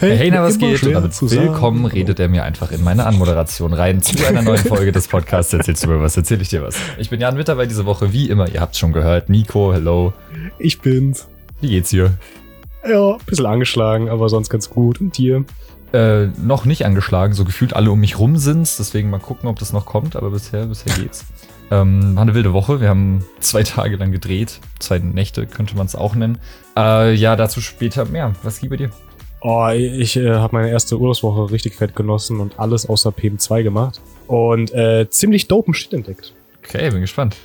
Hey, na, was geht? Und damit willkommen redet er mir einfach in meine Anmoderation rein zu einer neuen Folge des Podcasts. Erzählst du mir was? Erzähl ich dir was? Ich bin Jan mit dabei diese Woche, wie immer. Ihr habt schon gehört. Nico, hello. Ich bin's. Wie geht's dir? Ja, ein bisschen angeschlagen, aber sonst ganz gut. Und dir? Äh, noch nicht angeschlagen. So gefühlt alle um mich rum sind's. Deswegen mal gucken, ob das noch kommt. Aber bisher, bisher geht's. Ähm, war eine wilde Woche. Wir haben zwei Tage lang gedreht. Zwei Nächte könnte man es auch nennen. Äh, ja, dazu später mehr. Was geht bei dir? Oh, ich äh, habe meine erste Urlaubswoche richtig fett genossen und alles außer PM2 gemacht. Und äh, ziemlich dopen Shit entdeckt. Okay, bin gespannt.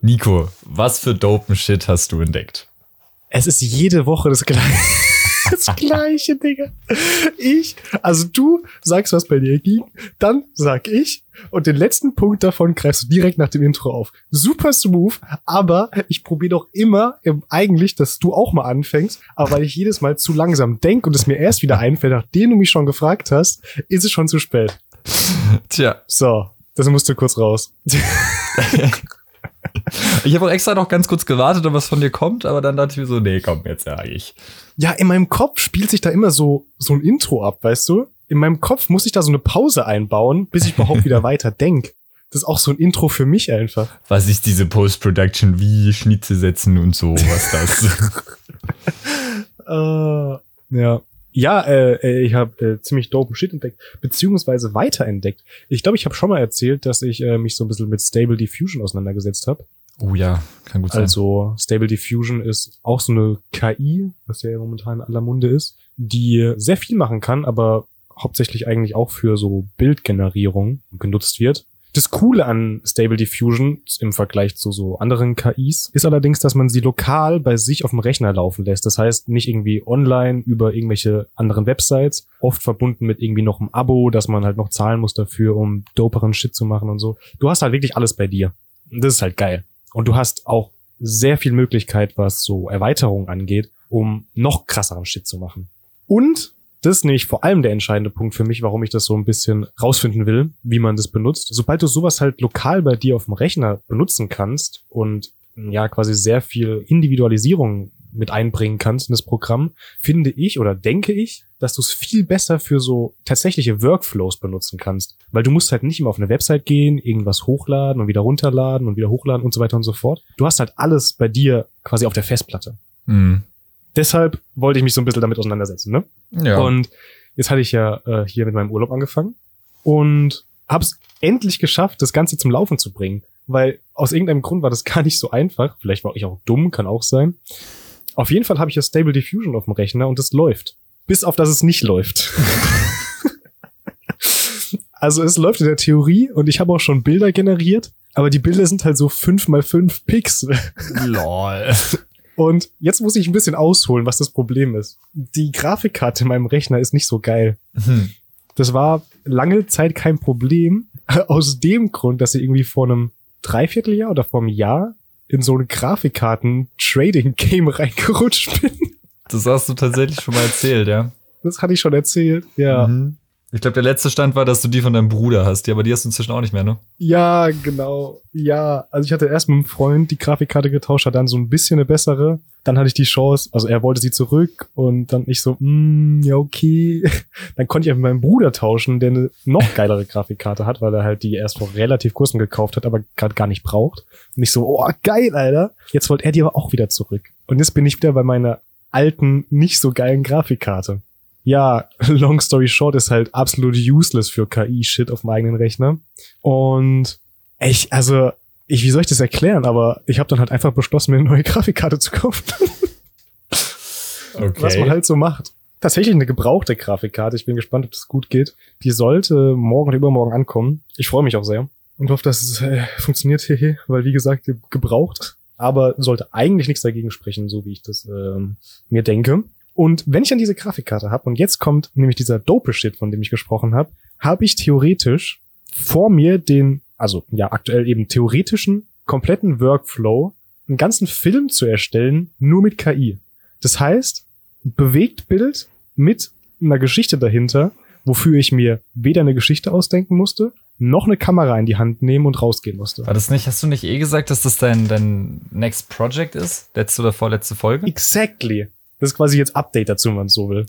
Nico, was für dopen Shit hast du entdeckt? Es ist jede Woche das gleiche. Das gleiche, Digga. Ich, also du sagst, was bei dir ging, dann sag ich und den letzten Punkt davon greifst du direkt nach dem Intro auf. Super smooth, aber ich probiere doch immer eigentlich, dass du auch mal anfängst, aber weil ich jedes Mal zu langsam denke und es mir erst wieder einfällt, nachdem du mich schon gefragt hast, ist es schon zu spät. Tja. So, das musst du kurz raus. Ich habe auch extra noch ganz kurz gewartet, ob was von dir kommt, aber dann dachte ich mir so, nee, komm, jetzt sage ich. Ja, in meinem Kopf spielt sich da immer so, so ein Intro ab, weißt du? In meinem Kopf muss ich da so eine Pause einbauen, bis ich überhaupt wieder weiter denk. Das ist auch so ein Intro für mich einfach. Was ist diese Post-Production, wie Schnitze setzen und so, was das? uh, ja. Ja, äh, äh ich habe äh, ziemlich dope Shit entdeckt, beziehungsweise weiterentdeckt. Ich glaube, ich habe schon mal erzählt, dass ich äh, mich so ein bisschen mit Stable Diffusion auseinandergesetzt habe. Oh ja, kann gut sein. Also Stable Diffusion ist auch so eine KI, was ja momentan in aller Munde ist, die sehr viel machen kann, aber hauptsächlich eigentlich auch für so Bildgenerierung genutzt wird. Das Coole an Stable Diffusion im Vergleich zu so anderen KIs ist allerdings, dass man sie lokal bei sich auf dem Rechner laufen lässt. Das heißt, nicht irgendwie online über irgendwelche anderen Websites, oft verbunden mit irgendwie noch einem Abo, dass man halt noch zahlen muss dafür, um doperen Shit zu machen und so. Du hast halt wirklich alles bei dir. Das ist halt geil. Und du hast auch sehr viel Möglichkeit, was so Erweiterungen angeht, um noch krasseren Shit zu machen. Und das ist nämlich vor allem der entscheidende Punkt für mich, warum ich das so ein bisschen rausfinden will, wie man das benutzt. Sobald du sowas halt lokal bei dir auf dem Rechner benutzen kannst und ja quasi sehr viel Individualisierung mit einbringen kannst in das Programm, finde ich oder denke ich, dass du es viel besser für so tatsächliche Workflows benutzen kannst. Weil du musst halt nicht immer auf eine Website gehen, irgendwas hochladen und wieder runterladen und wieder hochladen und so weiter und so fort. Du hast halt alles bei dir quasi auf der Festplatte. Mhm. Deshalb wollte ich mich so ein bisschen damit auseinandersetzen. Ne? Ja. Und jetzt hatte ich ja äh, hier mit meinem Urlaub angefangen und habe es endlich geschafft, das Ganze zum Laufen zu bringen. Weil aus irgendeinem Grund war das gar nicht so einfach. Vielleicht war ich auch dumm, kann auch sein. Auf jeden Fall habe ich ja Stable Diffusion auf dem Rechner und es läuft. Bis auf dass es nicht läuft. also es läuft in der Theorie und ich habe auch schon Bilder generiert, aber die Bilder sind halt so fünf mal fünf Pixel. Lol. Und jetzt muss ich ein bisschen ausholen, was das Problem ist. Die Grafikkarte in meinem Rechner ist nicht so geil. Mhm. Das war lange Zeit kein Problem. Aus dem Grund, dass ich irgendwie vor einem Dreivierteljahr oder vor einem Jahr in so ein Grafikkarten-Trading-Game reingerutscht bin. Das hast du tatsächlich schon mal erzählt, ja? Das hatte ich schon erzählt, ja. Mhm. Ich glaube, der letzte Stand war, dass du die von deinem Bruder hast. Ja, aber die hast du inzwischen auch nicht mehr, ne? Ja, genau. Ja, also ich hatte erst mit einem Freund die Grafikkarte getauscht, hat dann so ein bisschen eine bessere. Dann hatte ich die Chance, also er wollte sie zurück und dann ich so, mm, ja, okay. Dann konnte ich mit meinem Bruder tauschen, der eine noch geilere Grafikkarte hat, weil er halt die erst vor relativ kurzem gekauft hat, aber gerade gar nicht braucht. Und ich so, oh, geil, Alter. Jetzt wollte er die aber auch wieder zurück. Und jetzt bin ich wieder bei meiner alten, nicht so geilen Grafikkarte ja, long story short ist halt absolut useless für KI-Shit auf meinem eigenen Rechner. Und ich, also, ich, wie soll ich das erklären? Aber ich habe dann halt einfach beschlossen, mir eine neue Grafikkarte zu kaufen. okay. Was man halt so macht. Tatsächlich eine gebrauchte Grafikkarte. Ich bin gespannt, ob das gut geht. Die sollte morgen oder übermorgen ankommen. Ich freue mich auch sehr und hoffe, dass es äh, funktioniert, hehe, weil wie gesagt, gebraucht. Aber sollte eigentlich nichts dagegen sprechen, so wie ich das äh, mir denke. Und wenn ich dann diese Grafikkarte habe, und jetzt kommt nämlich dieser Dope-Shit, von dem ich gesprochen habe, habe ich theoretisch vor mir den, also ja, aktuell eben theoretischen, kompletten Workflow, einen ganzen Film zu erstellen, nur mit KI. Das heißt, bewegt Bild mit einer Geschichte dahinter, wofür ich mir weder eine Geschichte ausdenken musste, noch eine Kamera in die Hand nehmen und rausgehen musste. War das nicht, hast du nicht eh gesagt, dass das dein, dein Next Project ist? Letzte oder vorletzte Folge? Exactly. Das ist quasi jetzt Update dazu, wenn man so will.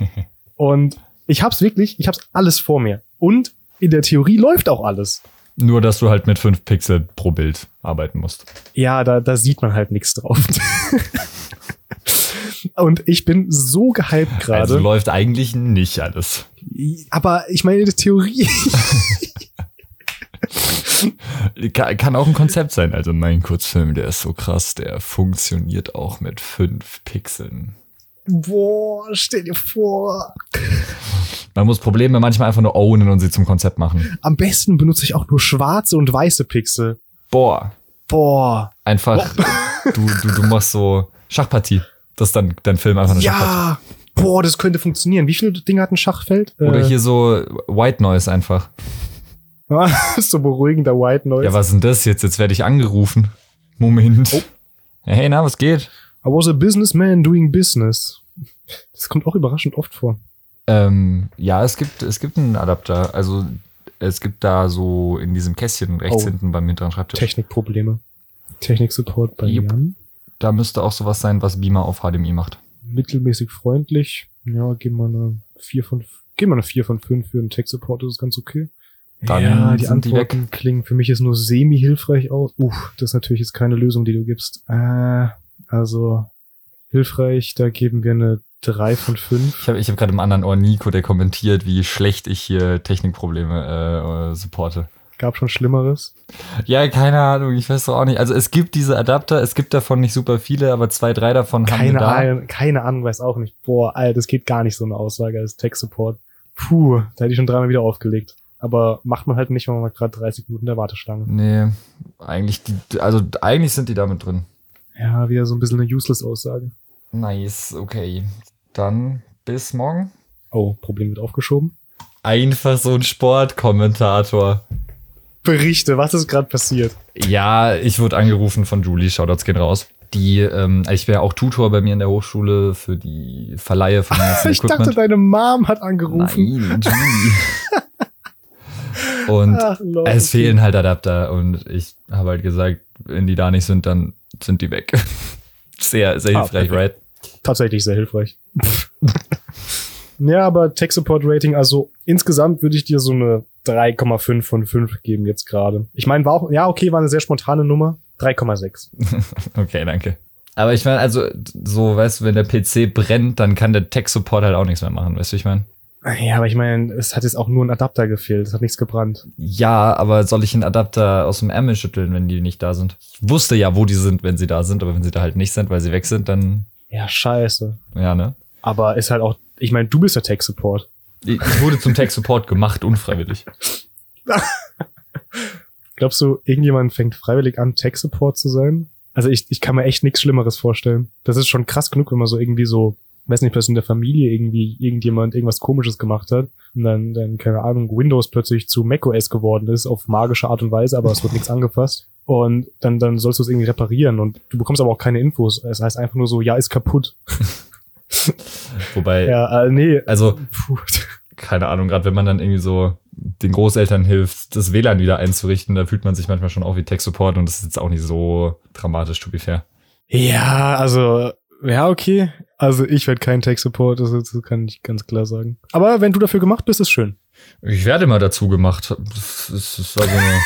und ich hab's wirklich, ich hab's alles vor mir. Und in der Theorie läuft auch alles. Nur, dass du halt mit 5 Pixel pro Bild arbeiten musst. Ja, da, da sieht man halt nichts drauf. Und ich bin so gehypt gerade. Also läuft eigentlich nicht alles. Aber ich meine, in der Theorie. kann, auch ein Konzept sein. Also mein Kurzfilm, der ist so krass, der funktioniert auch mit 5 Pixeln. Boah, stell dir vor. Man muss Probleme manchmal einfach nur ownen und sie zum Konzept machen. Am besten benutze ich auch nur schwarze und weiße Pixel. Boah. Boah. Einfach, du, du, du machst so Schachpartie. Das ist dann dein Film einfach eine Ja. Schachpartie. Boah, das könnte funktionieren. Wie viele Dinge hat ein Schachfeld? Oder Äh, hier so White Noise einfach. so beruhigender White Noise. Ja, was ist denn das jetzt? Jetzt werde ich angerufen. Moment. Oh. Hey, na, was geht? I was a businessman doing business. Das kommt auch überraschend oft vor. Ähm, ja, es gibt, es gibt einen Adapter. Also es gibt da so in diesem Kästchen rechts Oh. hinten beim hinteren Schreibtisch. Technikprobleme. Technik-Support bei Jupp. Jan. Da müsste auch sowas sein, was Beamer auf HDMI macht. Mittelmäßig freundlich. Ja, geben wir eine 4 von, geben wir eine 4 von 5 für einen Tech-Support, das ist ganz okay. Dann ja, die sind die Antworten klingen für mich jetzt nur semi-hilfreich aus. Uff, das ist natürlich jetzt keine Lösung, die du gibst. Äh, also, hilfreich, da geben wir eine 3 von 5. Ich habe ich hab gerade im anderen Ohr Nico, der kommentiert, wie schlecht ich hier Technikprobleme äh, supporte. Gab schon Schlimmeres. Ja, keine Ahnung, ich weiß doch auch nicht. Also es gibt diese Adapter, es gibt davon nicht super viele, aber zwei, drei davon haben wir Keine da. Ahnung, keine Ahnung, weiß auch nicht. Boah, Alter, das geht gar nicht so eine Aussage als Tech-Support. Puh, da hätte ich schon dreimal wieder aufgelegt. Aber macht man halt nicht, wenn man mal gerade 30 Minuten in der Warteschlange. Nee, eigentlich, die, also eigentlich sind die damit drin. Ja, wieder so ein bisschen eine useless Aussage. Nice, okay. Dann bis morgen. Oh, Problem wird aufgeschoben. Einfach so ein Sportkommentator. Berichte, was ist gerade passiert? Ja, ich wurde angerufen von Julie, Shoutouts gehen raus. Die, ähm, ich wäre auch Tutor bei mir in der Hochschule für die Verleihe von ganzen Ich dachte, Equipment. deine Mom hat angerufen. Nein, Julie. Und Ach, es fehlen halt Adapter und ich habe halt gesagt, wenn die da nicht sind, dann sind die weg. Sehr, sehr Ah, hilfreich, perfekt. right? Tatsächlich sehr hilfreich. ja, aber Tech Support Rating, also insgesamt würde ich dir so eine 3,5 von 5 geben jetzt gerade. Ich meine, war auch, ja, okay, war eine sehr spontane Nummer. 3,6. Okay, danke. Aber ich meine, also, so, weißt du, wenn der PC brennt, dann kann der Tech-Support halt auch nichts mehr machen, weißt du, ich meine? Ja, aber ich meine, es hat jetzt auch nur ein Adapter gefehlt. Es hat nichts gebrannt. Ja, aber soll ich einen Adapter aus dem Ärmel schütteln, wenn die nicht da sind? Ich wusste ja, wo die sind, wenn sie da sind, aber wenn sie da halt nicht sind, weil sie weg sind, dann, Ja, scheiße. ja, ne? Aber ist halt auch, ich meine, du bist der Tech Support. Ich wurde zum Tech-Support gemacht, unfreiwillig. Glaubst du, irgendjemand fängt freiwillig an, Tech Support zu sein? Also ich, ich kann mir echt nichts Schlimmeres vorstellen. Das ist schon krass genug, wenn man so irgendwie so, weiß nicht, plötzlich in der Familie irgendwie irgendjemand irgendwas komisches gemacht hat und dann, dann, keine Ahnung, Windows plötzlich zu macOS geworden ist, auf magische Art und Weise, aber es wird nichts angefasst. Und dann, dann sollst du es irgendwie reparieren und du bekommst aber auch keine Infos. Es heißt einfach nur so, ja, ist kaputt. Wobei, Ja, äh, nee. also, Puh. keine Ahnung, gerade wenn man dann irgendwie so den Großeltern hilft, das WLAN wieder einzurichten, da fühlt man sich manchmal schon auch wie Tech-Support und das ist jetzt auch nicht so dramatisch, to be fair. Ja, also, ja, okay. Also ich werde kein Tech-Support, das, das kann ich ganz klar sagen. Aber wenn du dafür gemacht bist, ist schön. Ich werde mal dazu gemacht. Das ist, das war so eine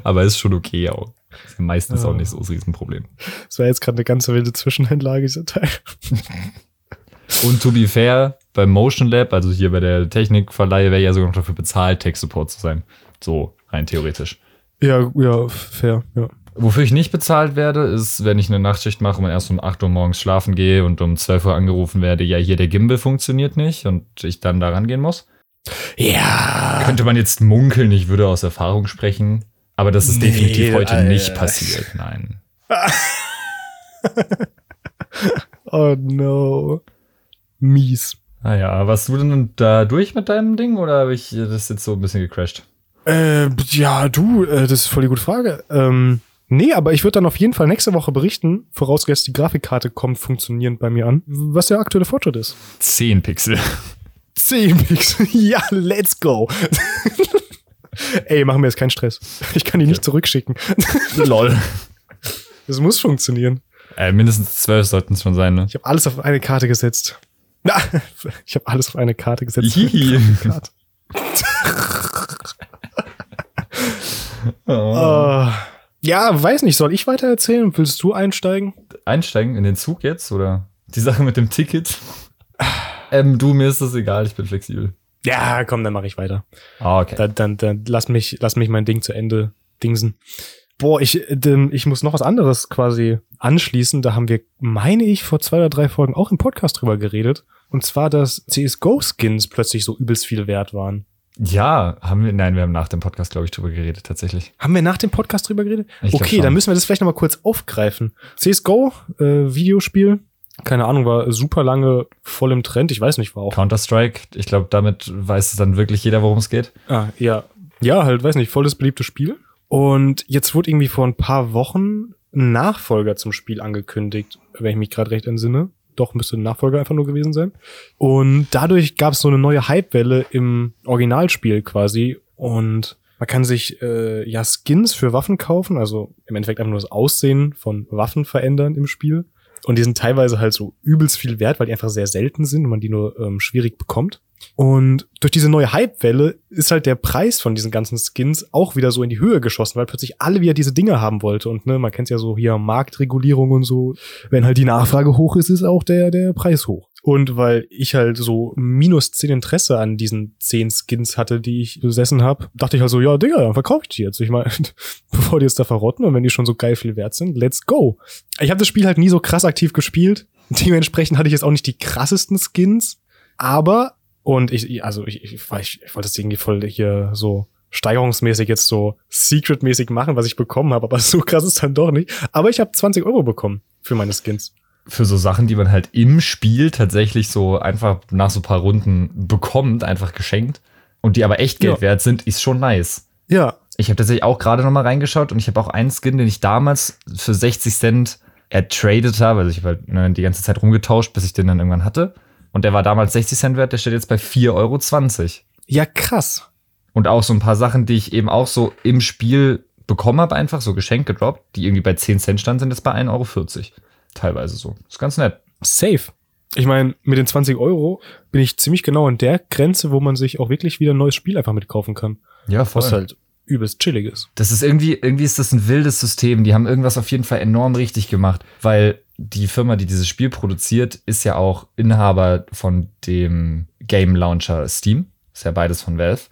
Aber ist schon okay auch. Ist ja meistens Ja. auch nicht so das Riesenproblem. Das war jetzt gerade eine ganz wilde Zwischeneinlage, dieser Teil. Und to be fair, beim Motion Lab, also hier bei der Technikverleihe, wäre ja sogar noch dafür bezahlt, Tech-Support zu sein. So, rein theoretisch. Ja, ja, fair, ja. Wofür ich nicht bezahlt werde, ist, wenn ich eine Nachtschicht mache und erst um 8 Uhr morgens schlafen gehe und um 12 Uhr angerufen werde, ja, hier der Gimbal funktioniert nicht und ich dann da rangehen muss. Ja. Könnte man jetzt munkeln, ich würde aus Erfahrung sprechen, aber das ist Nee, definitiv heute Alter. nicht passiert, nein. Oh no. Mies. Naja, warst du denn da durch mit deinem Ding oder habe ich das jetzt so ein bisschen gecrashed? Äh, ja, du, äh, das ist voll die gute Frage. Ähm, nee, aber ich würde dann auf jeden Fall nächste Woche berichten, vorausgesetzt die Grafikkarte kommt funktionierend bei mir an, was der aktuelle Fortschritt ist. 10 Pixel. CMX. ja, let's go. Ey, machen wir jetzt keinen Stress. Ich kann die nicht zurückschicken. Lol. Das muss funktionieren. Äh, mindestens zwölf sollten es schon sein, ne? Ich habe alles auf eine Karte gesetzt. Na, ich habe alles auf eine Karte gesetzt. Karte. Oh. Ah. Ja, weiß nicht, soll ich weiter erzählen? Willst du einsteigen? Einsteigen in den Zug jetzt oder die Sache mit dem Ticket? ähm, du, mir ist das egal, ich bin flexibel. Ja, komm, dann mache ich weiter. Ah, okay. Dann, dann, dann lass mich, lass mich mein Ding zu Ende dingsen. Boah, ich, ähm, ich muss noch was anderes quasi anschließen. Da haben wir, meine ich, vor zwei oder drei Folgen auch im Podcast drüber geredet. Und zwar, dass CSGO-Skins plötzlich so übelst viel wert waren. Ja, haben wir, nein, wir haben nach dem Podcast, glaube ich, drüber geredet, tatsächlich. Haben wir nach dem Podcast drüber geredet? Ich okay, dann müssen wir das vielleicht nochmal kurz aufgreifen. CSGO, äh, Videospiel, keine Ahnung, war super lange voll im Trend. Ich weiß nicht, war auch. Counter-Strike, ich glaube, damit weiß dann wirklich jeder, worum es geht. Ah, ja. Ja, halt, weiß nicht, voll das beliebte Spiel. Und jetzt wurde irgendwie vor ein paar Wochen ein Nachfolger zum Spiel angekündigt, wenn ich mich gerade recht entsinne. Doch, müsste ein Nachfolger einfach nur gewesen sein. Und dadurch gab es so eine neue Hypewelle im Originalspiel quasi. Und man kann sich äh, ja Skins für Waffen kaufen, also im Endeffekt einfach nur das Aussehen von Waffen verändern im Spiel. Und die sind teilweise halt so übelst viel wert, weil die einfach sehr selten sind und man die nur ähm, schwierig bekommt. Und durch diese neue Hypewelle ist halt der Preis von diesen ganzen Skins auch wieder so in die Höhe geschossen, weil plötzlich alle wieder diese Dinge haben wollte. Und ne, man kennt ja so hier Marktregulierung und so. Wenn halt die Nachfrage hoch ist, ist auch der, der Preis hoch. Und weil ich halt so minus 10 Interesse an diesen 10 Skins hatte, die ich besessen habe, dachte ich halt so, ja, Digga, dann verkaufe ich die jetzt. Ich meine, bevor die jetzt da verrotten und wenn die schon so geil viel wert sind, let's go. Ich habe das Spiel halt nie so krass aktiv gespielt. Dementsprechend hatte ich jetzt auch nicht die krassesten Skins. Aber, und ich, also ich, ich, ich, ich wollte das irgendwie voll hier so steigerungsmäßig jetzt so secretmäßig machen, was ich bekommen habe, aber so krass ist dann doch nicht. Aber ich habe 20 Euro bekommen für meine Skins. Für so Sachen, die man halt im Spiel tatsächlich so einfach nach so ein paar Runden bekommt, einfach geschenkt und die aber echt Geld Ja. wert sind, ist schon nice. Ja, Ich habe tatsächlich auch gerade noch mal reingeschaut und ich habe auch einen Skin, den ich damals für 60 Cent ertradet habe. Also ich habe halt ne, die ganze Zeit rumgetauscht, bis ich den dann irgendwann hatte. Und der war damals 60 Cent wert, der steht jetzt bei 4,20 Euro. ja krass. Und auch so ein paar Sachen, die ich eben auch so im Spiel bekommen habe, einfach so geschenkt gedroppt, die irgendwie bei 10 Cent standen, sind jetzt bei 1,40 Euro. Teilweise so. Ist ganz nett. Safe. Ich meine, mit den 20 Euro bin ich ziemlich genau an der Grenze, wo man sich auch wirklich wieder ein neues Spiel einfach mitkaufen kann. Ja, Was halt übelst chillig ist. Das ist irgendwie, irgendwie ist das ein wildes System. Die haben irgendwas auf jeden Fall enorm richtig gemacht, weil die Firma, die dieses Spiel produziert, ist ja auch Inhaber von dem Game Launcher Steam. Ist ja beides von Valve,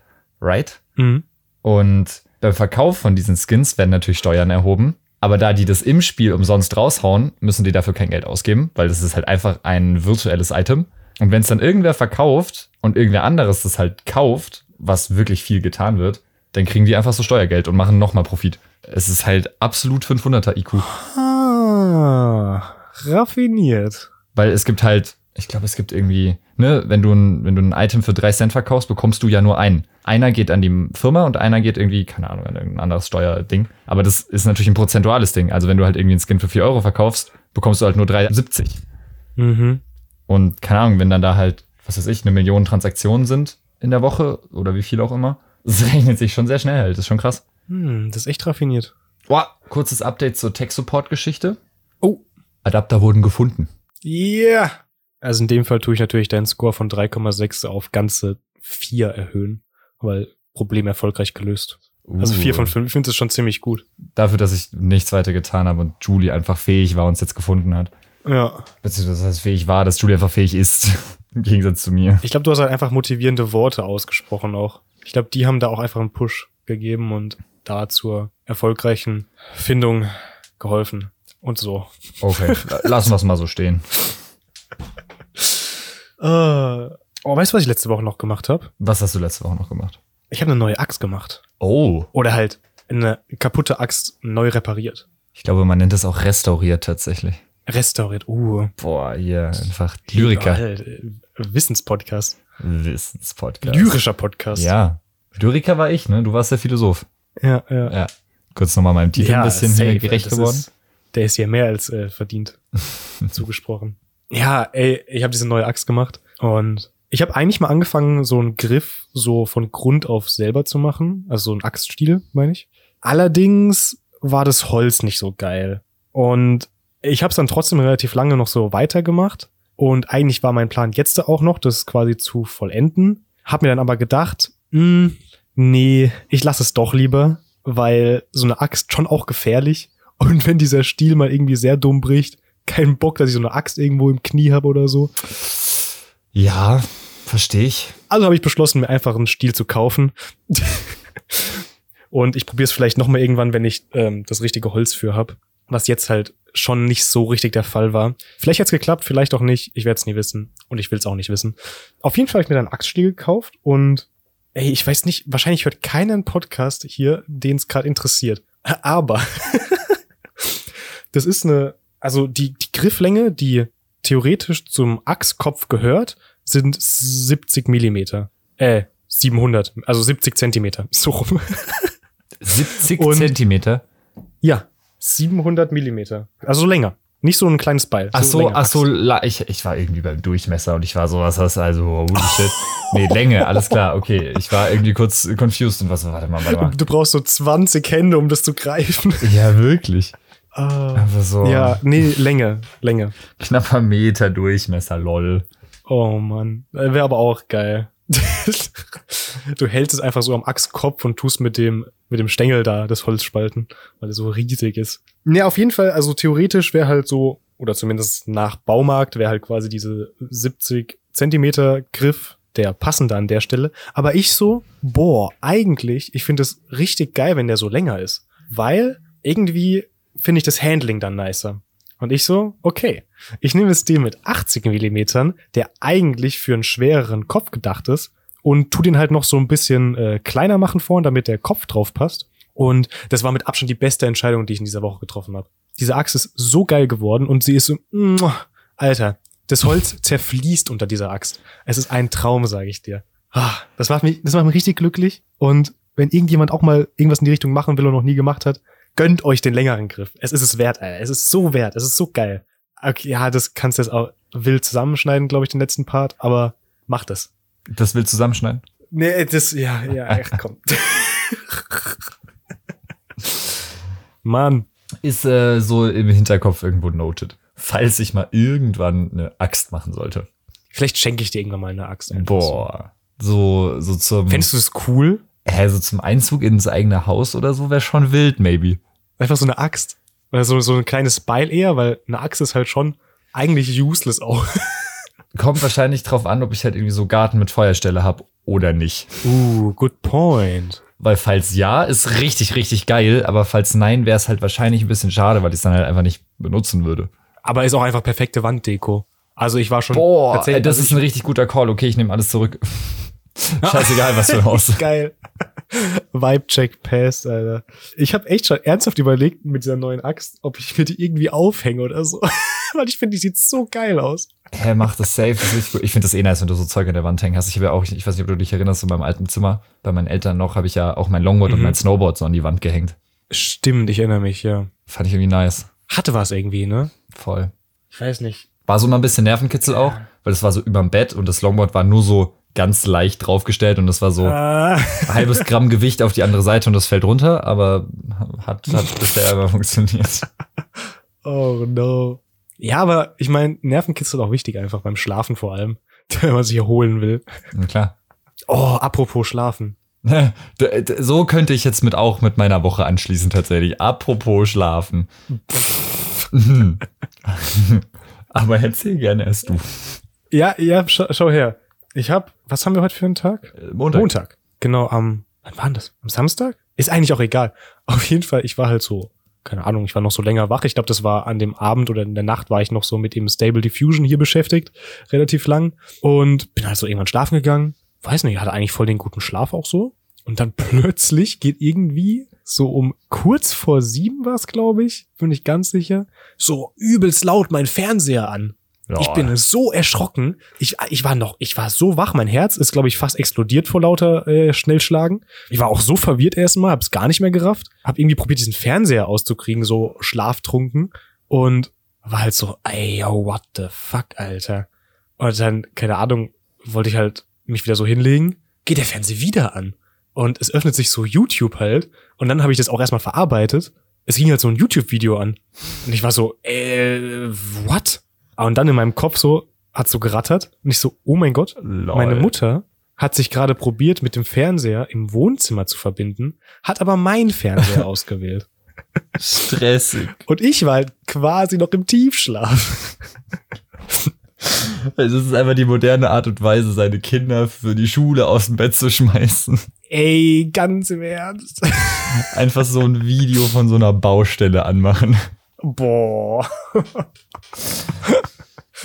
right? Mhm. Und beim Verkauf von diesen Skins werden natürlich Steuern erhoben. Aber da die das im Spiel umsonst raushauen, müssen die dafür kein Geld ausgeben, weil das ist halt einfach ein virtuelles Item. Und wenn es dann irgendwer verkauft und irgendwer anderes das halt kauft, was wirklich viel getan wird, dann kriegen die einfach so Steuergeld und machen nochmal Profit. Es ist halt absolut 500er IQ. Ah, raffiniert. Weil es gibt halt, ich glaube, es gibt irgendwie, ne, wenn du, ein, wenn du ein Item für drei Cent verkaufst, bekommst du ja nur einen. Einer geht an die Firma und einer geht irgendwie, keine Ahnung, an irgendein anderes Steuerding. Aber das ist natürlich ein prozentuales Ding. Also wenn du halt irgendwie einen Skin für 4 Euro verkaufst, bekommst du halt nur 3,70. Mhm. Und keine Ahnung, wenn dann da halt, was weiß ich, eine Million Transaktionen sind in der Woche oder wie viel auch immer, das rechnet sich schon sehr schnell halt. Das ist schon krass. Hm, das ist echt raffiniert. Boah, kurzes Update zur Tech-Support-Geschichte. Oh. Adapter wurden gefunden. Yeah. Also in dem Fall tue ich natürlich deinen Score von 3,6 auf ganze 4 erhöhen, weil Problem erfolgreich gelöst. Also 4 von 5, ich finde das schon ziemlich gut. Dafür, dass ich nichts weiter getan habe und Julie einfach fähig war und es jetzt gefunden hat. Ja. Beziehungsweise, dass es fähig war, dass Julie einfach fähig ist. Im Gegensatz zu mir. Ich glaube, du hast halt einfach motivierende Worte ausgesprochen auch. Ich glaube, die haben da auch einfach einen Push gegeben und da zur erfolgreichen Findung geholfen. Und so. Okay, lassen wir es mal so stehen. Äh, oh, weißt du, was ich letzte Woche noch gemacht habe? Was hast du letzte Woche noch gemacht? Ich habe eine neue Axt gemacht. Oh. Oder halt eine kaputte Axt neu repariert. Ich glaube, man nennt es auch restauriert tatsächlich. Restauriert. Uh. Boah, hier einfach Lyriker. Äh, Wissenspodcast. Wissenspodcast. Lyrischer Podcast. Ja. Lyriker war ich, ne? Du warst der Philosoph. ja. ja. Ja. Kurz nochmal meinem Titel ein bisschen safe, hier gerecht geworden. Ist, der ist ja mehr als äh, verdient zugesprochen. Ja, ey, ich habe diese neue Axt gemacht und Ich habe eigentlich mal angefangen, so einen Griff so von Grund auf selber zu machen. Also so ein Axtstiel, meine ich. Allerdings war das Holz nicht so geil. Und ich habe es dann trotzdem relativ lange noch so weitergemacht. Und eigentlich war mein Plan jetzt auch noch, das quasi zu vollenden. Hab mir dann aber gedacht, mh, nee, ich lasse es doch lieber, weil so eine Axt schon auch gefährlich. Und wenn dieser Stiel mal irgendwie sehr dumm bricht, keinen Bock, dass ich so eine Axt irgendwo im Knie habe oder so. Ja, verstehe ich. Also habe ich beschlossen, mir einfach einen Stiel zu kaufen. Und ich probiere es vielleicht noch mal irgendwann, wenn ich ähm, das richtige Holz für hab, was jetzt halt schon nicht so richtig der Fall war. Vielleicht hat's geklappt, vielleicht auch nicht. Ich werde es nie wissen und ich will es auch nicht wissen. Auf jeden Fall habe ich mir dann einen Axtstiel gekauft und ey, ich weiß nicht, wahrscheinlich hört keinen Podcast hier, den es gerade interessiert. Aber das ist eine, also die, die Grifflänge, die theoretisch zum Achskopf gehört, sind 70 Millimeter. Äh, 700, also 70 Zentimeter. So rum. 70 Und- Zentimeter. Ja, 700 Millimeter. Also länger. Nicht so ein kleines Beil. Ach so, länger. ach so, la- ich, ich war irgendwie beim Durchmesser und ich war so, was hast also, holy shit. Nee, Länge, alles klar, okay. Ich war irgendwie kurz confused und was, warte mal, warte mal. Du brauchst so 20 Hände, um das zu greifen. Ja, wirklich. Ah. Aber so Ja, nee, Länge, Länge. knapper Meter Durchmesser, lol. Oh Mann, wäre aber auch geil. du hältst es einfach so am Achskopf und tust mit dem mit dem Stängel da das Holz spalten, weil es so riesig ist. Ja, auf jeden Fall, also theoretisch wäre halt so oder zumindest nach Baumarkt wäre halt quasi diese 70 Zentimeter Griff der passende an der Stelle. Aber ich so, boah, eigentlich, ich finde es richtig geil, wenn der so länger ist, weil irgendwie finde ich das Handling dann nicer. Und ich so, okay, ich nehme jetzt den mit 80 Millimetern, der eigentlich für einen schwereren Kopf gedacht ist, und tu den halt noch so ein bisschen äh, kleiner machen vorn, damit der Kopf drauf passt. Und das war mit Abstand die beste Entscheidung, die ich in dieser Woche getroffen habe. Diese Axt ist so geil geworden und sie ist so, muah, Alter, das Holz zerfließt unter dieser Axt. Es ist ein Traum, sage ich dir. Ah, Das macht mich, das macht mich richtig glücklich. Und wenn irgendjemand auch mal irgendwas in die Richtung machen will und noch nie gemacht hat, gönnt euch den längeren Griff. Es ist es wert, Alter. Es ist so wert. Es ist so geil. Okay, ja, das kannst du jetzt auch wild zusammenschneiden, glaube ich, den letzten Part, aber mach das. Das will zusammenschneiden? Nee, das, ja, ja, ach, komm. Mann. Ist äh, so im Hinterkopf irgendwo noted. Falls ich mal irgendwann eine Axt machen sollte. Vielleicht schenke ich dir irgendwann mal eine Axt. Boah. So, so zum. Fändest du das cool? äh, so zum Einzug ins eigene Haus oder so wäre schon wild, maybe. Einfach so eine Axt. Oder so, so ein kleines Beil eher, weil eine Axt ist halt schon eigentlich useless auch. Kommt wahrscheinlich drauf an, ob ich halt irgendwie so Garten mit Feuerstelle hab oder nicht. Uh, good point. Weil falls ja, ist richtig, richtig geil, aber falls nein, wäre es halt wahrscheinlich ein bisschen schade, weil ich es dann halt einfach nicht benutzen würde. Aber ist auch einfach perfekte Wanddeko. Also ich war schon. Boah, das ist ein richtig guter Call. Okay, ich nehme alles zurück. Scheißegal, was für ein Haus. Geil. Vibe-Check passed, Alter. Ich habe echt schon ernsthaft überlegt mit dieser neuen Axt, ob ich mir die irgendwie aufhänge oder so. Weil ich finde, die sieht so geil aus. Hä, mach das safe. Das ist. Ich finde das eh nice, wenn du so Zeug an der Wand hängen hast. Ich habe ja auch, ich weiß nicht, ob du dich erinnerst, in meinem alten Zimmer, bei meinen Eltern noch, habe ich ja auch mein Longboard und Mhm. mein Snowboard so an die Wand gehängt. Stimmt, ich erinnere mich, ja. Fand ich irgendwie nice. Hatte was irgendwie, ne? Voll. Ich weiß nicht. War so mal ein bisschen Nervenkitzel auch, weil das war so überm Bett und das Longboard war nur so ganz leicht draufgestellt und das war so Ah. ein halbes Gramm Gewicht auf die andere Seite und das fällt runter, aber hat, hat bisher immer funktioniert. Oh no. Ja, aber ich meine, Nervenkitzel ist auch wichtig, einfach beim Schlafen vor allem, wenn man sich erholen will. Na klar. Oh, apropos Schlafen. So könnte ich jetzt mit auch mit meiner Woche anschließen tatsächlich. Apropos Schlafen. Aber erzähl gerne erst du. Ja, ja, schau, schau her. Ich hab, was haben wir heute für einen Tag? Äh, Montag. Montag. Genau, am, wann war denn das? Am Samstag? Ist eigentlich auch egal. Auf jeden Fall, ich war halt so, keine Ahnung, ich war noch so länger wach. Ich glaube, das war an dem Abend oder in der Nacht war ich noch so mit dem Stable Diffusion hier beschäftigt, relativ lang. Und bin halt so irgendwann schlafen gegangen. Weiß nicht, hatte eigentlich voll den guten Schlaf auch so. Und dann plötzlich geht irgendwie so um kurz vor sieben war es, glaube ich, bin ich ganz sicher, so übelst laut mein Fernseher an. Ich Ja. bin so erschrocken. Ich, ich war noch, ich war so wach. Mein Herz ist, glaube ich, fast explodiert vor lauter äh, Schnellschlagen. Ich war auch so verwirrt erstmal, hab's gar nicht mehr gerafft. Hab irgendwie probiert, diesen Fernseher auszukriegen, so schlaftrunken. Und war halt so, ey, yo, what the fuck, Alter. Und dann, keine Ahnung, wollte ich halt mich wieder so hinlegen, geht der Fernseher wieder an. Und es öffnet sich so YouTube halt. Und dann habe ich das auch erstmal verarbeitet. Es ging halt so ein YouTube-Video an. Und ich war so, äh, what? Und dann in meinem Kopf so, hat so gerattert. Und ich so, oh mein Gott, Lol. meine Mutter hat sich gerade probiert, mit dem Fernseher im Wohnzimmer zu verbinden, hat aber meinen Fernseher ausgewählt. Stressig. Und ich war halt quasi noch im Tiefschlaf. Es ist einfach die moderne Art und Weise, seine Kinder für die Schule aus dem Bett zu schmeißen. Ey, ganz im Ernst. Einfach so ein Video von so einer Baustelle anmachen. Boah.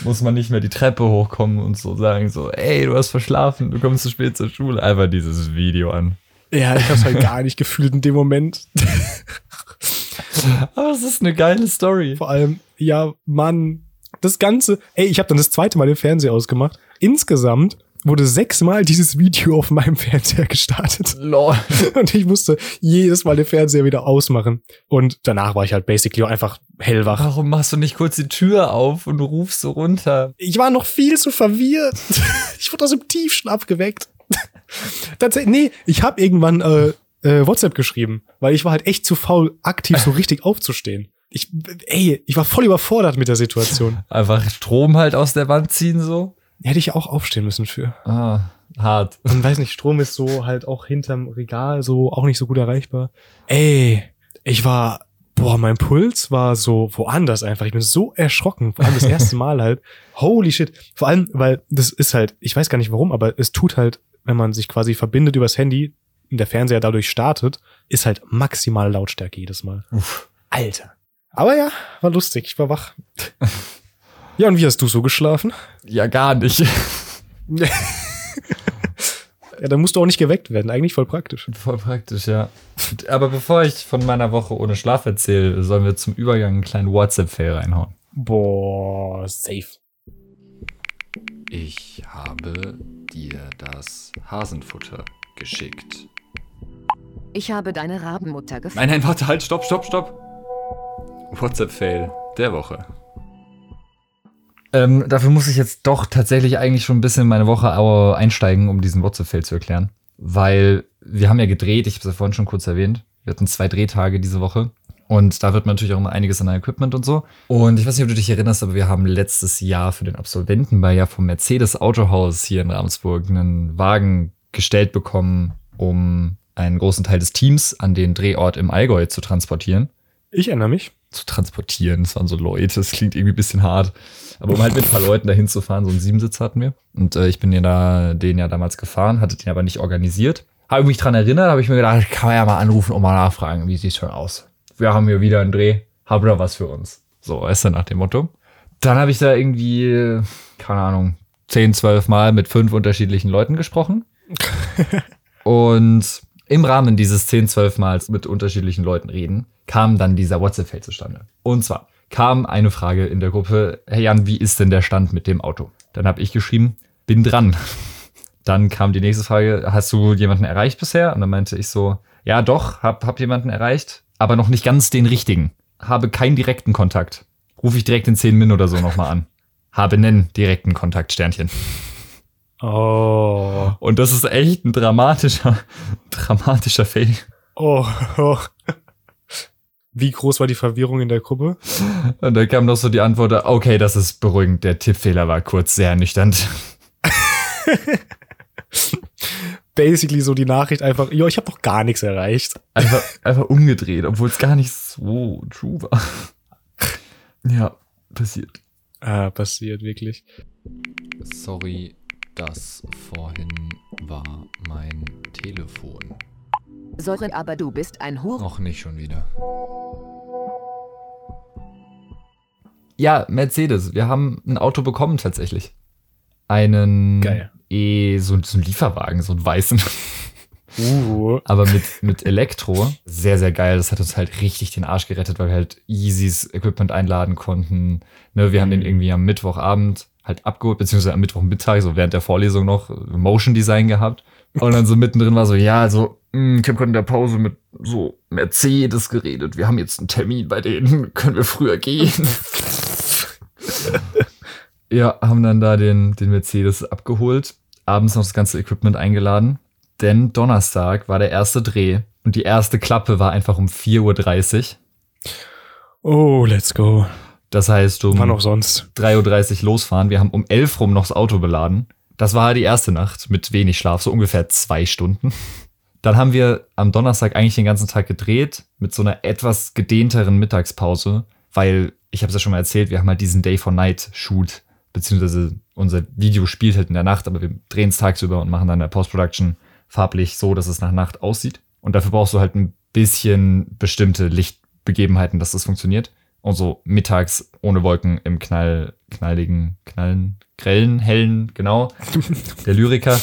Muss man nicht mehr die Treppe hochkommen und so sagen so, ey, du hast verschlafen, du kommst zu spät zur Schule. Einfach dieses Video an. Ja, ich hab's halt gar nicht gefühlt in dem Moment. Aber es ist eine geile Story. Vor allem, ja, Mann, das Ganze, ey, ich habe dann das zweite Mal den Fernseher ausgemacht. Insgesamt wurde sechsmal dieses Video auf meinem Fernseher gestartet. Lol. Und ich musste jedes Mal den Fernseher wieder ausmachen. Und danach war ich halt basically einfach hellwach. Warum machst du nicht kurz die Tür auf und rufst so runter? Ich war noch viel zu verwirrt. Ich wurde aus dem Tiefschlaf geweckt. Tatsächlich, nee, ich habe irgendwann äh, äh, WhatsApp geschrieben, weil ich war halt echt zu faul, aktiv so richtig aufzustehen. Ich, ey, ich war voll überfordert mit der Situation. Einfach Strom halt aus der Wand ziehen so? Hätte ich auch aufstehen müssen für. Ah, hart. Und weiß nicht, Strom ist so halt auch hinterm Regal so auch nicht so gut erreichbar. Ey, ich war, boah, mein Puls war so woanders einfach. Ich bin so erschrocken, vor allem das erste Mal halt. Holy shit. Vor allem, weil das ist halt, ich weiß gar nicht warum, aber es tut halt, wenn man sich quasi verbindet übers Handy, und der Fernseher dadurch startet, ist halt maximal Lautstärke jedes Mal. Uff. Alter. Aber ja, war lustig, ich war wach. ja, und wie hast du so geschlafen? Ja, gar nicht. Ja, dann musst du auch nicht geweckt werden. Eigentlich voll praktisch. Voll praktisch, ja. Aber bevor ich von meiner Woche ohne Schlaf erzähle, sollen wir zum Übergang einen kleinen WhatsApp-Fail reinhauen. Boah, safe. Ich habe dir das Hasenfutter geschickt. Ich habe deine Rabenmutter gefunden. Nein, nein, warte, halt, stopp, stopp, stopp. WhatsApp-Fail der Woche. Ähm, dafür muss ich jetzt doch tatsächlich eigentlich schon ein bisschen in meine Woche einsteigen, um diesen WhatsApp-Fail zu erklären. Weil wir haben ja gedreht, ich habe es ja vorhin schon kurz erwähnt. Wir hatten zwei Drehtage diese Woche. Und da wird man natürlich auch immer einiges an Equipment und so. Und ich weiß nicht, ob du dich erinnerst, aber wir haben letztes Jahr für den Absolventenball ja vom Mercedes Autohaus hier in Ramsburg einen Wagen gestellt bekommen, um einen großen Teil des Teams an den Drehort im Allgäu zu transportieren. Ich erinnere mich. Zu transportieren, das waren so Leute, das klingt irgendwie ein bisschen hart. Aber um halt mit ein paar Leuten dahin zu fahren, so einen Siebensitz hatten wir. Und äh, ich bin den, da, den ja damals gefahren, hatte den aber nicht organisiert. Habe mich dran erinnert, habe ich mir gedacht, kann man ja mal anrufen und mal nachfragen, wie sieht's schon aus. Wir haben hier wieder einen Dreh, habt ihr was für uns? So, ist dann nach dem Motto. Dann habe ich da irgendwie, keine Ahnung, 10, 12 Mal mit fünf unterschiedlichen Leuten gesprochen. und im Rahmen dieses 10, 12 Mal mit unterschiedlichen Leuten reden, kam dann dieser WhatsApp-Fail zustande. Und zwar kam eine Frage in der Gruppe, hey Jan, wie ist denn der Stand mit dem Auto? Dann habe ich geschrieben, bin dran. Dann kam die nächste Frage, hast du jemanden erreicht bisher? Und dann meinte ich so, ja doch, hab, hab jemanden erreicht, aber noch nicht ganz den richtigen. Habe keinen direkten Kontakt. Rufe ich direkt in 10 Min oder so nochmal an. Habe nen direkten Kontakt, Sternchen. Oh. Und das ist echt ein dramatischer, dramatischer Fail. Oh. oh. Wie groß war die Verwirrung in der Gruppe? Und da kam noch so die Antwort, okay, das ist beruhigend, der Tippfehler war kurz sehr ernüchternd. Basically so die Nachricht einfach, jo, ich habe doch gar nichts erreicht. Einfach, einfach umgedreht, obwohl es gar nicht so true war. Ja, passiert. Ah, passiert, wirklich. Sorry, das vorhin war mein Telefon. Sorry, aber du bist ein Hure. Noch nicht schon wieder. Ja, Mercedes, wir haben ein Auto bekommen tatsächlich. Einen Geil. E, so, so einen Lieferwagen, so einen weißen. Uh. aber mit, mit Elektro. Sehr, sehr geil. Das hat uns halt richtig den Arsch gerettet, weil wir halt Yeezys Equipment einladen konnten. Ne, wir haben den irgendwie am Mittwochabend halt abgeholt, beziehungsweise am Mittwochmittag, so während der Vorlesung noch Motion Design gehabt. Und dann so mittendrin war so, ja, also, mh, ich habe gerade in der Pause mit so Mercedes geredet. Wir haben jetzt einen Termin bei denen. Können wir früher gehen? ja, haben dann da den, den Mercedes abgeholt. abends noch das ganze Equipment eingeladen, denn Donnerstag war der erste Dreh und die erste Klappe war einfach um 4.30 Uhr. Oh, let's go. Das heißt, um Wann auch sonst? 3.30 Uhr losfahren. Wir haben um 11 rum noch das Auto beladen. Das war die erste Nacht mit wenig Schlaf, so ungefähr zwei Stunden. Dann haben wir am Donnerstag eigentlich den ganzen Tag gedreht mit so einer etwas gedehnteren Mittagspause, weil ich habe es ja schon mal erzählt, wir haben halt diesen Day for Night Shoot, beziehungsweise unser Video spielt halt in der Nacht, aber wir drehen es tagsüber und machen dann in der Post-Production farblich so, dass es nach Nacht aussieht. Und dafür brauchst du halt ein bisschen bestimmte Lichtbegebenheiten, dass das funktioniert. Und so mittags ohne Wolken im knall, knalligen, knallen, grellen, hellen, genau, der Lyriker,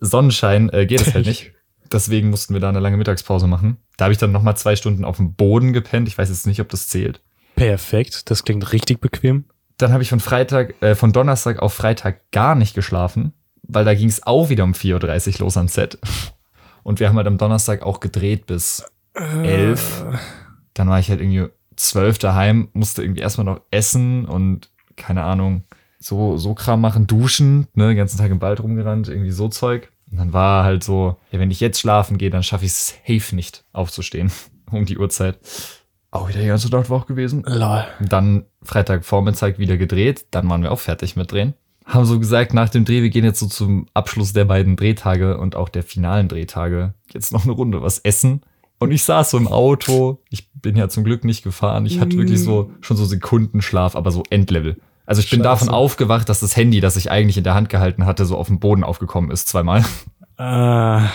Sonnenschein äh, geht es halt nicht. Deswegen mussten wir da eine lange Mittagspause machen. Da habe ich dann nochmal zwei Stunden auf dem Boden gepennt. Ich weiß jetzt nicht, ob das zählt. Perfekt. Das klingt richtig bequem. Dann habe ich von Freitag, äh, von Donnerstag auf Freitag gar nicht geschlafen, weil da ging es auch wieder um 4.30 Uhr los am Set. Und wir haben halt am Donnerstag auch gedreht bis elf. Dann war ich halt irgendwie zwölf daheim, musste irgendwie erstmal noch essen und keine Ahnung, so, so Kram machen, duschen, ne, den ganzen Tag im Wald rumgerannt, irgendwie so Zeug. Und dann war halt so, ja, wenn ich jetzt schlafen gehe, dann schaffe ich es safe nicht aufzustehen um die Uhrzeit. Auch wieder die ganze Nacht wach gewesen. Lol. Dann Freitagvormittag wieder gedreht, dann waren wir auch fertig mit Drehen. Haben so gesagt, nach dem Dreh, wir gehen jetzt so zum Abschluss der beiden Drehtage und auch der finalen Drehtage jetzt noch eine Runde was essen. Und ich saß so im Auto, ich bin ja zum Glück nicht gefahren, ich hatte wirklich so schon so Sekundenschlaf, aber so Endlevel. Also ich bin Scheiße. davon aufgewacht, dass das Handy, das ich eigentlich in der Hand gehalten hatte, so auf dem Boden aufgekommen ist, zweimal. Ah,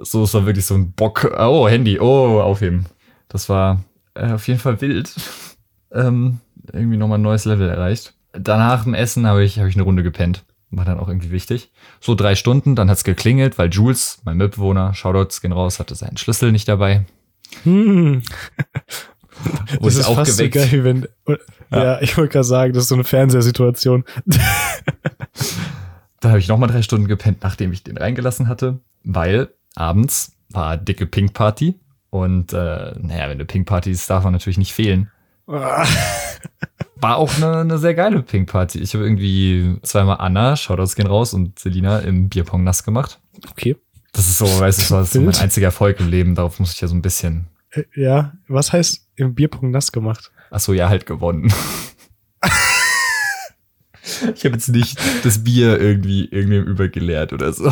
So, es war wirklich so ein Bock. Oh, Handy, oh, aufheben. Das war äh, auf jeden Fall wild. ähm, irgendwie nochmal ein neues Level erreicht. Danach im Essen habe ich, hab ich eine Runde gepennt. War dann auch irgendwie wichtig. So drei Stunden, dann hat's geklingelt, weil Jules, mein Mitbewohner, Shoutouts gehen raus, hatte seinen Schlüssel nicht dabei. Hm. Wurde Das ist fast so geil, wenn, ja, ich wollte gerade sagen, das ist so eine Fernsehsituation. Dann habe ich nochmal drei Stunden gepennt, nachdem ich den reingelassen hatte, weil abends war dicke Pink Party. Und äh, naja, wenn du Pink Party ist, darf man natürlich nicht fehlen. War auch eine, eine sehr geile Pink Party. Ich habe irgendwie zweimal Anna, Shoutouts gehen raus, und Selina im Bierpong nass gemacht. Okay. Das ist so, weißt du, das war so mein einziger Erfolg im Leben. Darauf muss ich ja so ein bisschen. Äh, Ja, was heißt im Bierpunkt nass gemacht? Ach so, ja, halt gewonnen. ich habe jetzt nicht das Bier irgendwie irgendwem übergeleert oder so.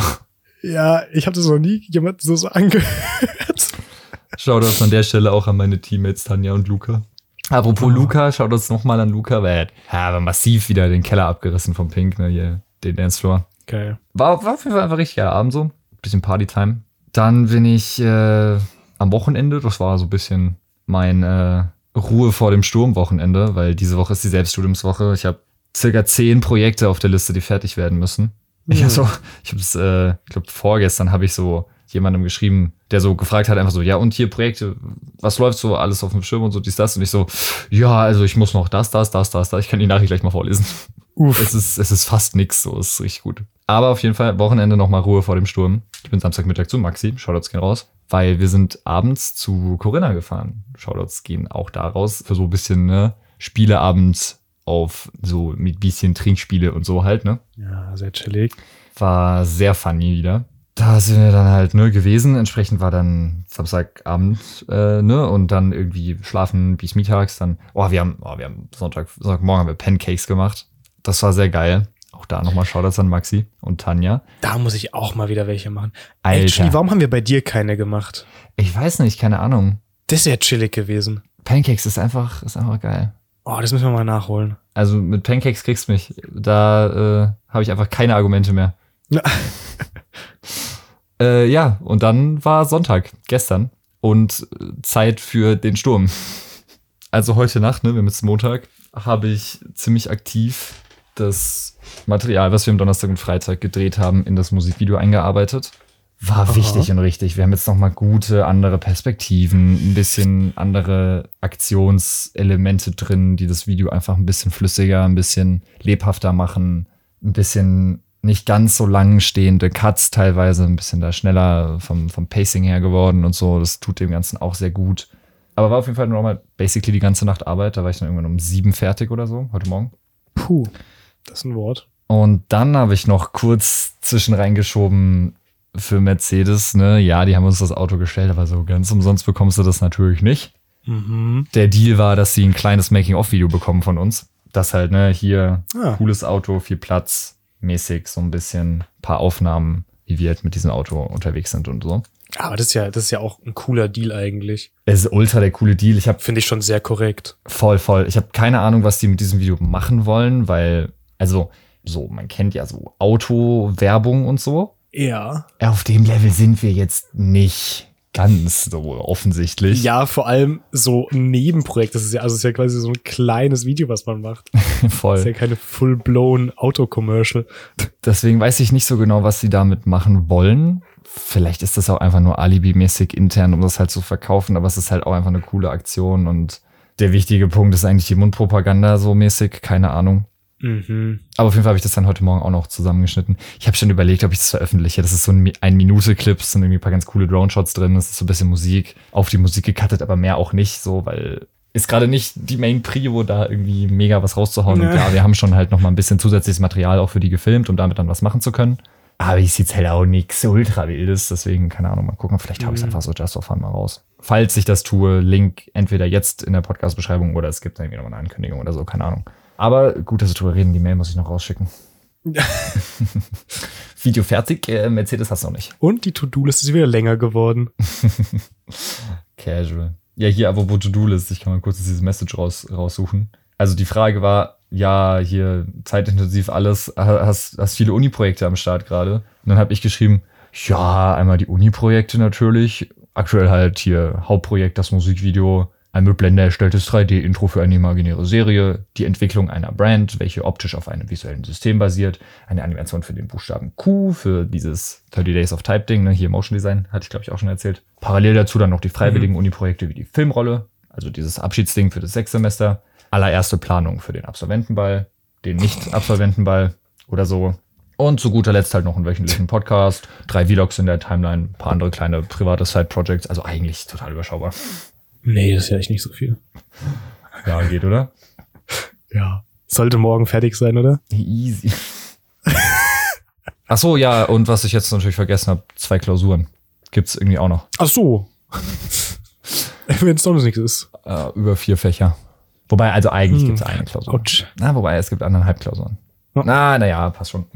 Ja, ich habe das noch nie jemand so, so angehört. Shoutouts an der Stelle auch an meine Teammates Tanja und Luca. Apropos Oh. Luca, Shoutouts nochmal an Luca, weil er hat aber massiv wieder den Keller abgerissen vom Pink, ne, hier, den Dancefloor. Geil. War, war auf jeden Fall einfach richtig geiler Abend so. Bisschen Partytime. Dann bin ich äh, am Wochenende, das war so ein bisschen mein äh, Ruhe vor dem Sturm-Wochenende, weil diese Woche ist die Selbststudiumswoche. Ich habe circa zehn Projekte auf der Liste, die fertig werden müssen. Ich habe so, ich habe es, äh, ich glaube vorgestern habe ich so jemandem geschrieben, der so gefragt hat, einfach so, ja und hier Projekte, was läuft so alles auf dem Schirm und so dies das und ich so, ja also ich muss noch das, das, das, das, das. Ich kann die Nachricht gleich mal vorlesen. Uff. Es ist, es ist fast nix, so ist richtig gut. Aber auf jeden Fall Wochenende nochmal Ruhe vor dem Sturm. Ich bin Samstagmittag zu Maxi, Shoutouts gehen raus, weil wir sind abends zu Corinna gefahren. Shoutouts gehen auch da raus für so ein bisschen ne, Spieleabend auf so mit bisschen Trinkspiele und so halt, ne? Ja, sehr chillig. War sehr funny wieder. Da sind wir dann halt ne, gewesen. Entsprechend war dann Samstagabend, äh, ne, und dann irgendwie schlafen bis mittags. Dann, oh, wir haben, oh, wir haben Sonntag, Sonntagmorgen haben wir Pancakes gemacht. Das war sehr geil. Auch da nochmal Shoutouts an Maxi und Tanja. Da muss ich auch mal wieder welche machen. Alter. Actually, warum haben wir bei dir keine gemacht? Ich weiß nicht, keine Ahnung. Das wäre chillig gewesen. Pancakes ist einfach, ist einfach geil. Oh, das müssen wir mal nachholen. Also mit Pancakes kriegst du mich. Da äh, habe ich einfach keine Argumente mehr. Ja. äh, ja, und dann war Sonntag, gestern. Und äh, Zeit für den Sturm. Also heute Nacht, ne, wir haben jetzt Montag, habe ich ziemlich aktiv das Material, was wir am Donnerstag und Freitag gedreht haben, in das Musikvideo eingearbeitet. War Aha. wichtig und richtig. Wir haben jetzt noch mal gute andere Perspektiven, ein bisschen andere Aktionselemente drin, die das Video einfach ein bisschen flüssiger, ein bisschen lebhafter machen, ein bisschen nicht ganz so lang stehende Cuts teilweise, ein bisschen da schneller vom, vom Pacing her geworden und so. Das tut dem Ganzen auch sehr gut. Aber war auf jeden Fall nochmal basically die ganze Nacht Arbeit. Da war ich dann irgendwann um sieben fertig oder so, heute Morgen. Puh, das ist ein Wort. Und dann habe ich noch kurz zwischen reingeschoben für Mercedes, ne? Ja, die haben uns das Auto gestellt, aber so ganz umsonst bekommst du das natürlich nicht. Mhm. Der Deal war, dass sie ein kleines Making-of-Video bekommen von uns. Das halt, ne, hier Ah. cooles Auto, viel Platz, mäßig, so ein bisschen paar Aufnahmen, wie wir halt mit diesem Auto unterwegs sind und so. Aber das ist ja, das ist ja auch ein cooler Deal eigentlich. Es ist ultra der coole Deal. Ich habe Finde ich schon sehr korrekt. voll, voll. Ich habe keine Ahnung, was die mit diesem Video machen wollen, weil, also, so, man kennt ja so Autowerbung und so. Ja. Auf dem Level sind wir jetzt nicht ganz so offensichtlich. Ja, vor allem so ein Nebenprojekt. Das ist ja, also es ist ja quasi so ein kleines Video, was man macht. Das voll. ist ja keine full-blown Auto-Commercial. Deswegen weiß ich nicht so genau, was sie damit machen wollen. Vielleicht ist das auch einfach nur alibimäßig intern, um das halt zu verkaufen, aber es ist halt auch einfach eine coole Aktion und der wichtige Punkt ist eigentlich die Mundpropaganda so mäßig, keine Ahnung. Mhm. Aber auf jeden Fall habe ich das dann heute Morgen auch noch zusammengeschnitten. Ich habe schon überlegt, ob ich das veröffentliche. Das ist so ein, Mi- ein Minute-Clip, es sind irgendwie ein paar ganz coole Drone-Shots drin, es ist so ein bisschen Musik, auf die Musik gecuttet, aber mehr auch nicht so, weil ist gerade nicht die Main Prio, da irgendwie mega was rauszuhauen. Und Nee. ja, wir haben schon halt noch mal ein bisschen zusätzliches Material auch für die gefilmt, um damit dann was machen zu können. Aber ich jetzt halt auch nichts ultra wildes, deswegen, keine Ahnung, mal gucken. Vielleicht hau ich es Mhm. einfach so just for fun mal raus. Falls ich das tue, Link entweder jetzt in der Podcast-Beschreibung oder es gibt irgendwie noch eine Ankündigung oder so, keine Ahnung. Aber gut, dass wir drüber reden, die Mail muss ich noch rausschicken. Video fertig, äh, Mercedes hast du noch nicht. Und die To-Do-Liste ist wieder länger geworden. Casual. Ja, hier aber wo To-Do-List, ich kann mal kurz dieses Message raus, raussuchen. Also die Frage war, ja, hier zeitintensiv alles, ha- hast, hast viele Uni-Projekte am Start gerade. Und dann habe ich geschrieben, ja, einmal die Uni-Projekte natürlich. Aktuell halt hier Hauptprojekt, das Musikvideo. Ein mit Blender erstelltes 3D-Intro für eine imaginäre Serie, die Entwicklung einer Brand, welche optisch auf einem visuellen System basiert, eine Animation für den Buchstaben Q, für dieses 30 Days of Type-Ding, ne, hier Motion Design, hatte ich glaube ich auch schon erzählt. Parallel dazu dann noch die freiwilligen Uni-Projekte wie die Filmrolle, also dieses Abschiedsding für das Sechssemester, allererste Planung für den Absolventenball, den Nicht-Absolventenball oder so. Und zu guter Letzt halt noch einen wöchentlichen Podcast, drei Vlogs in der Timeline, ein paar andere kleine private Side-Projects, also eigentlich total überschaubar. Nee, das ist ja echt nicht so viel. Ja, geht, oder? Ja. Sollte morgen fertig sein, oder? Easy. Ach so, ja, und was ich jetzt natürlich vergessen habe, zwei Klausuren. Gibt's irgendwie auch noch. Ach so. Wenn es doch nichts ist. Äh, über vier Fächer. Wobei, also eigentlich Hm. gibt's eine Klausur. Autsch. Na, wobei, es gibt anderthalb Klausuren. Ja. Na, naja, passt schon.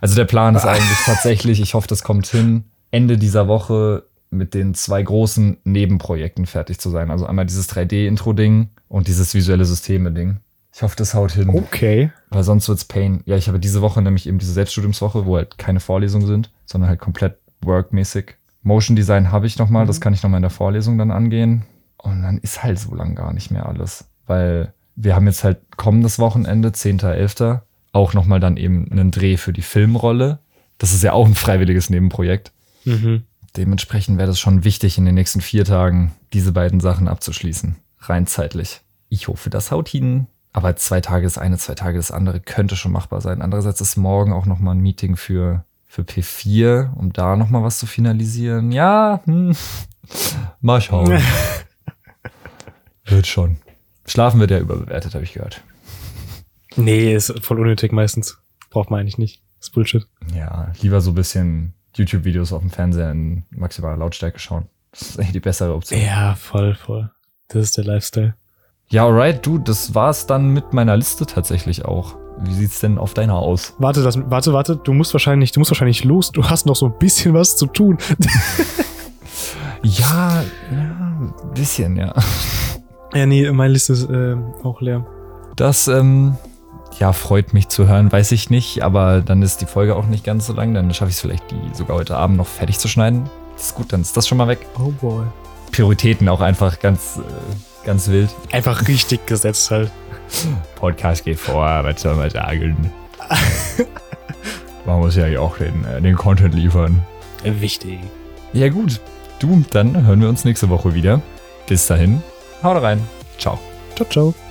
Also der Plan ist eigentlich tatsächlich, ich hoffe, das kommt hin, Ende dieser Woche mit den zwei großen Nebenprojekten fertig zu sein. Also einmal dieses 3D-Intro-Ding und dieses visuelle Systeme-Ding. Ich hoffe, das haut hin. Okay. Weil sonst wird's Pain. Ja, ich habe diese Woche nämlich eben diese Selbststudiumswoche, wo halt keine Vorlesungen sind, sondern halt komplett workmäßig. Motion Design habe ich noch mal, das kann ich noch mal in der Vorlesung dann angehen. Und dann ist halt so lang gar nicht mehr alles. Weil wir haben jetzt halt kommendes Wochenende, 10.11., auch noch mal dann eben einen Dreh für die Filmrolle. Das ist ja auch ein freiwilliges Nebenprojekt. Mhm. Dementsprechend wäre das schon wichtig, in den nächsten vier Tagen diese beiden Sachen abzuschließen. Rein zeitlich. Ich hoffe, das haut hin. Aber zwei Tage das eine, zwei Tage das andere könnte schon machbar sein. Andererseits ist morgen auch noch mal ein Meeting für, für P4, um da noch mal was zu finalisieren. Ja, hm. mal schauen. Wird schon. Schlafen wird ja überbewertet, habe ich gehört. Nee, ist voll unnötig meistens. Braucht man eigentlich nicht. ist Bullshit. Ja, lieber so ein bisschen YouTube-Videos auf dem Fernseher in maximaler Lautstärke schauen. Das ist eigentlich die bessere Option. Ja, voll, voll. Das ist der Lifestyle. Ja, alright, du, das war's dann mit meiner Liste tatsächlich auch. Wie sieht's denn auf deiner aus? Warte, das, warte, warte. Du musst wahrscheinlich, du musst wahrscheinlich los. Du hast noch so ein bisschen was zu tun. Ja, ja, ein bisschen, ja. ja, nee, meine Liste ist äh, auch leer. Das, ähm, ja, freut mich zu hören, weiß ich nicht, aber dann ist die Folge auch nicht ganz so lang, dann schaffe ich es vielleicht, die sogar heute Abend noch fertig zu schneiden. Das ist gut, dann ist das schon mal weg. Oh boy. Prioritäten auch einfach ganz, äh, ganz wild. Einfach richtig gesetzt halt. Podcast geht vor, was soll man sagen? Man muss ja auch den, äh, den Content liefern. Wichtig. Ja gut, du, dann hören wir uns nächste Woche wieder. Bis dahin, haut rein. Ciao. Ciao, ciao.